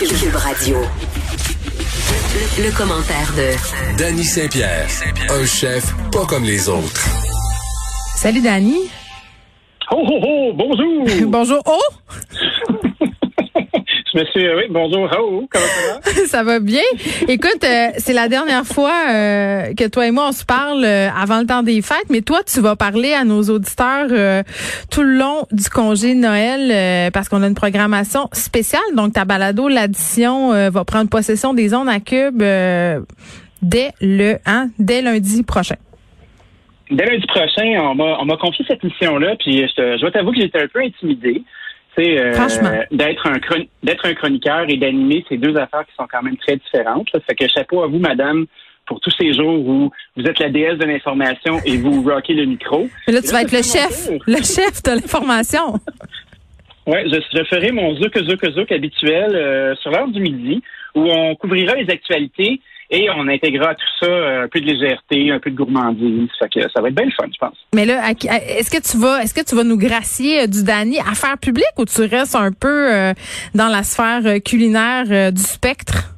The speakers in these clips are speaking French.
Cube Radio. Le, le commentaire de Danny Saint-Pierre, un chef pas comme les autres. Salut Dani. Oh, oh, oh, bonjour! Bonjour. Oh, Suis, oui, bonjour, oh, comment ça va? ça va bien. Écoute, euh, c'est la dernière fois euh, que toi et moi on se parle euh, avant le temps des fêtes, mais toi tu vas parler à nos auditeurs tout le long du congé de Noël parce qu'on a une programmation spéciale. Donc ta balado l'addition va prendre possession des ondes à Cube dès le hein, dès lundi prochain. Dès lundi prochain, on m'a, on m'a confié cette mission-là, puis je, te- je dois t'avouer que j'étais un peu intimidé. Euh, d'être un d'être un chroniqueur et d'animer, c'est deux affaires qui sont quand même très différentes. Là. Fait que chapeau à vous, madame, pour tous ces jours où vous êtes la déesse de l'information et vous rockez le micro. Mais là tu vas être le chef, le chef de l'information. Ouais, je, je ferai mon zouk zouk zouk habituel euh, sur l'heure du midi où on couvrira les actualités et on intégrera tout ça euh, un peu de légèreté, un peu de gourmandise. Fait que ça va être bien le fun, je pense. Mais là, est-ce que tu vas, est-ce que tu vas nous gracier euh, du Dani affaires publiques ou tu restes un peu euh, dans la sphère culinaire euh, du spectre?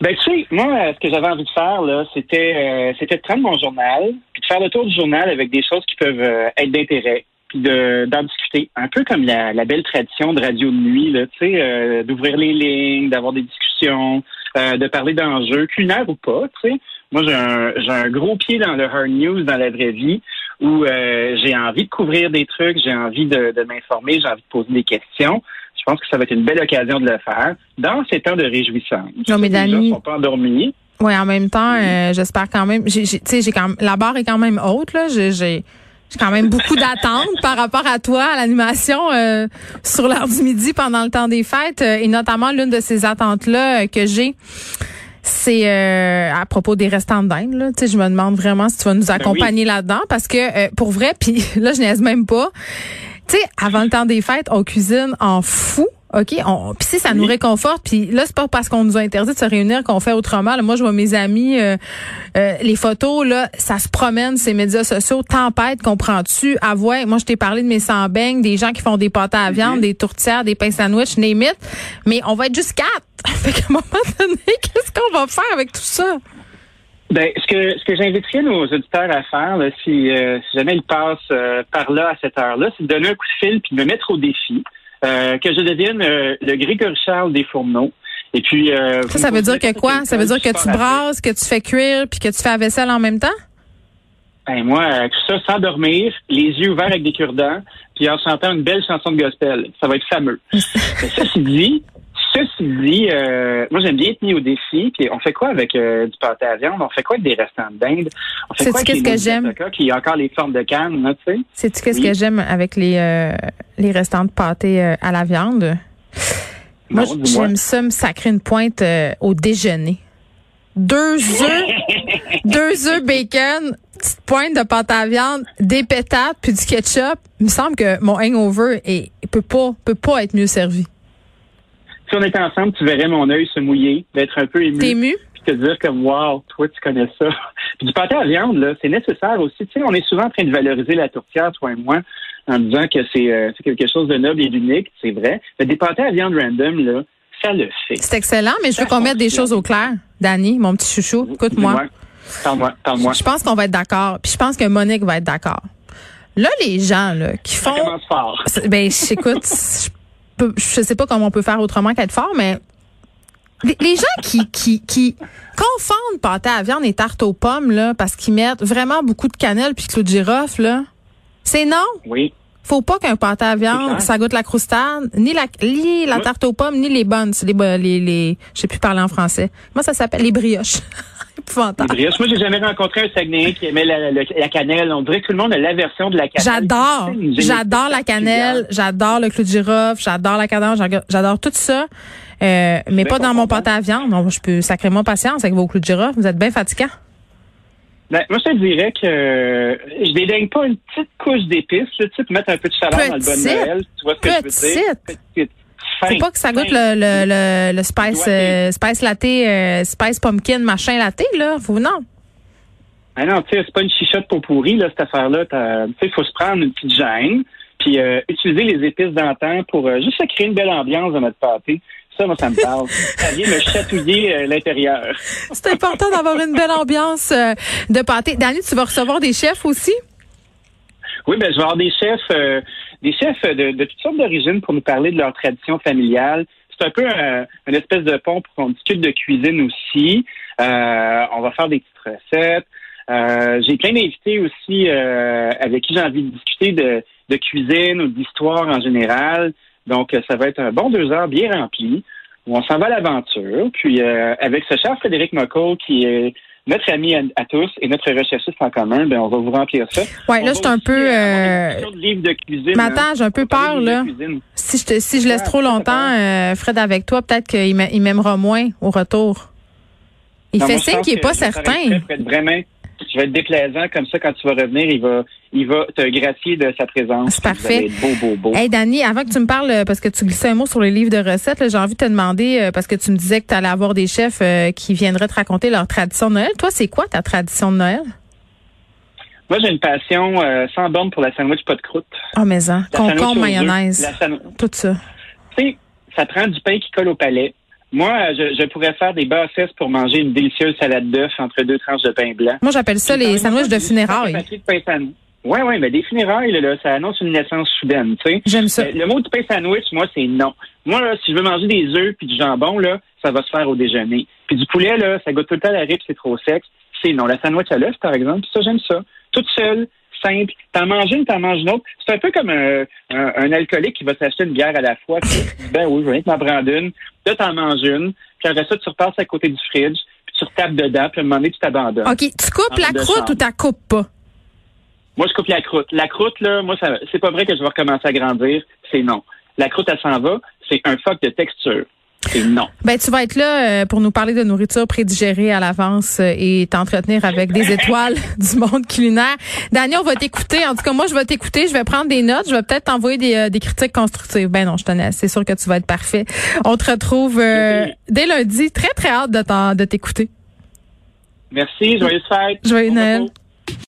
Ben tu sais, moi, ce que j'avais envie de faire là, c'était euh, c'était de prendre mon journal, puis de faire le tour du journal avec des choses qui peuvent être d'intérêt, puis de d'en discuter, un peu comme la, la belle tradition de radio de nuit, là, tu sais, euh, d'ouvrir les lignes, d'avoir des discussions, euh, de parler d'enjeux culinaires ou pas, tu sais. Moi, j'ai un j'ai un gros pied dans le hard news dans la vraie vie, où euh, j'ai envie de couvrir des trucs, j'ai envie de, de m'informer, j'ai envie de poser des questions. Je pense que ça va être une belle occasion de le faire dans ces temps de réjouissance. Non, mais Les gens Dani- sont pas endormis. Oui, en même temps, euh, j'espère quand même. j'ai- sais, j'ai quand même, la barre est quand même haute là. J'ai, j'ai, j'ai quand même beaucoup d'attentes par rapport à toi, à l'animation euh, sur l'heure du midi pendant le temps des fêtes, euh, et notamment l'une de ces attentes là que j'ai. C'est euh, à propos des restants de dinde. Là. Tu sais, je me demande vraiment si tu vas nous accompagner là-dedans parce que euh, pour vrai, puis là je niaise même pas. Tu sais, avant le temps des fêtes, on cuisine en fou. OK, on puis si ça nous réconforte, puis là c'est pas parce qu'on nous a interdit de se réunir qu'on fait autrement. Là, moi je vois mes amis euh, euh, les photos là, ça se promène ces médias sociaux, tempête, comprends-tu? Avouez, moi je t'ai parlé de mes sans beignes, des gens qui font des pâtes à viande, des tourtières, des pains sandwich, name it, mais on va être juste quatre. fait qu'à un moment donné, qu'est-ce qu'on va faire avec tout ça? Ben, ce que ce que j'inviterais nos auditeurs à faire, là, si, euh, si jamais ils passent euh, par là à cette heure-là, c'est de donner un coup de fil puis de me mettre au défi, euh, que je devienne euh, le Grégory Charles des fourneaux. Et puis euh, Ça, ça veut dire que quoi? Ça veut dire que tu brasses, que tu fais cuire, puis que tu fais la vaisselle en même temps? Ben moi, euh, tout ça sans dormir, les yeux ouverts avec des cure-dents, puis en chantant une belle chanson de gospel. Ça va être fameux. Mais ceci dit, ceci dit, euh, moi j'aime bien être mis au défi. Puis on fait quoi avec euh, du pâté à viande? On fait quoi avec des restants de dinde? On fait quoi avec qu'est-ce que j'aime? qui a encore les formes de canne, là, tu sais? Sais-tu qu'est-ce Oui. que j'aime avec les euh, les restants de pâté euh, à la viande? Moi, Non, j'aime ça me sacrer une pointe au déjeuner. Deux œufs, deux œufs bacon, petite pointe de pâte à viande, des pétates puis du ketchup. Il me semble que mon hangover est peut pas peut pas être mieux servi. Si on était ensemble, tu verrais mon œil se mouiller, d'être un peu ému. T'es ému? Puis te dire comme, wow, toi, tu connais ça. puis du pâté à viande, là, c'est nécessaire aussi. Tu sais, on est souvent en train de valoriser la tourtière, toi et moi, en disant que c'est euh, quelque chose de noble et d'unique. C'est vrai. Mais des pâtés à viande random, là, ça le fait. C'est excellent, mais je veux qu'on mette des choses au clair. Danny, mon petit chouchou, écoute-moi. Dis-moi. Parle-moi, parle-moi. Je pense qu'on va être d'accord. Puis je pense que Monique va être d'accord. Là, les gens là, qui Ça font. commence fort. Ben, écoute, je, peux- je sais pas comment on peut faire autrement qu'être fort, mais les, les gens qui, qui, qui confondent pâté à viande et tarte aux pommes, là, parce qu'ils mettent vraiment beaucoup de cannelle puis clou de girofle, là, c'est non. Oui. Faut pas qu'un pâté à viande, ça goûte la croustade, ni la, ni la tarte aux pommes, ni les bonnes, les, les, les, je sais plus parler en français. Comment ça s'appelle? Les brioches. Épouvantable. Moi, j'ai jamais rencontré un Saguenayen qui aimait la, la- la cannelle. On dirait que tout le monde a l'aversion de la cannelle. J'adore. J'adore la cannelle, j'adore le clou de girofle, j'adore la cadence, j'adore- tout ça. Euh, mais pas dans mon pâté à viande. Non, je peux sacrément patience avec vos clous de girofle. Vous êtes bien fatigants. Ben, moi, je te dirais que euh, je dédaigne pas une petite couche d'épices, tu sais, pour mettre un peu de chaleur dans le bon. Noël. Tu vois ce que je veux dire? Petite. Faut pas que ça goûte le, le, le, le spice, euh, spice latte, euh, spice pumpkin, machin latte, là. Faut, non. Ah non, tu sais, c'est pas une chichotte pour pourri, là, cette affaire-là. Tu sais, il faut se prendre une petite gêne, puis euh, utiliser les épices d'antan pour euh, juste créer une belle ambiance dans notre pâté. Ça, moi, ça me parle. ça vient me chatouiller euh, l'intérieur. C'est important d'avoir une belle ambiance de pâté. Dani, tu vas recevoir des chefs aussi? Oui, ben, je vais avoir des chefs, des chefs de, de toutes sortes d'origines pour nous parler de leur tradition familiale. C'est un peu euh, une espèce de pont pour qu'on discute de cuisine aussi. Euh, on va faire des petites recettes. Euh, j'ai plein d'invités aussi euh, avec qui j'ai envie de discuter de, de cuisine ou d'histoire en général. Donc, ça va être un bon deux heures bien rempli où on s'en va à l'aventure. Puis, euh, avec ce cher Frédéric Mocco, qui est notre ami à, à tous et notre recherchiste en commun, ben, on va vous remplir ça. Ouais, On là, je suis un peu, euh, des discussions de cuisine. Mais hein. attends, j'ai un peu peur, là. Si je, te- si je laisse trop longtemps, euh, Fred, avec toi, peut-être qu'il m'a- il m'aimera moins au retour. Il Non, fait signe qu'il est pas certain. être Vraiment, je vais être déplaisant comme ça quand tu vas revenir, il va, il va te gracier de sa présence. C'est parfait. Beau, beau, beau. Hey Dani, avant que tu me parles, euh, parce que tu glissais un mot sur les livres de recettes, j'ai envie de te demander, euh, parce que tu me disais que tu allais avoir des chefs euh, qui viendraient te raconter leur tradition de Noël. Toi, c'est quoi ta tradition de Noël? Moi, j'ai une passion euh, sans borne pour la sandwich pas de croûte. Oh, mais hein, La sandwich concombre, mayonnaise, la san- tout ça. Tu sais, ça prend du pain qui colle au palais. Moi, je, je pourrais faire des bassesses pour manger une délicieuse salade d'œuf entre deux tranches de pain blanc. Moi, j'appelle ça les sandwichs de funérailles. Oui, oui, mais des funérailles, là, ça annonce une naissance soudaine, tu sais. J'aime ça. Euh, Le mot du pain sandwich, moi, c'est non. Moi, là, si je veux manger des œufs puis du jambon, là, ça va se faire au déjeuner. Puis du poulet, là, ça goûte tout le temps la ripe, c'est trop sec. C'est non. La sandwich à l'œuf, par exemple, ça, j'aime ça. Toute seule, simple. T'en manges une, t'en manges une autre. C'est un peu comme un, un, un alcoolique qui va s'acheter une bière à la fois. Ben oui, je vais t'en prendre une. Là, t'en manges une. Puis après ça, tu repasses à côté du fridge. Puis tu retapes dedans. Puis à un moment donné, tu t'abandonnes. OK, tu coupes En la croûte chambre. ou tu coupes pas? Moi, je coupe la croûte. La croûte, là, moi, ça, c'est pas vrai que je vais recommencer à grandir. C'est non. La croûte, elle s'en va. C'est un fuck de texture. Non. Ben, tu vas être là euh, pour nous parler de nourriture prédigérée à l'avance euh, et t'entretenir avec des étoiles du monde culinaire. Daniel, on va t'écouter. En tout cas, moi, je vais t'écouter. Je vais prendre des notes. Je vais peut-être t'envoyer des, euh, des critiques constructives. Ben non, je tenais. C'est sûr que tu vas être parfait. On te retrouve euh, dès lundi. Très, très hâte de t'écouter. Merci. Joyeuse fête. Joyeux Bon Noël. repos.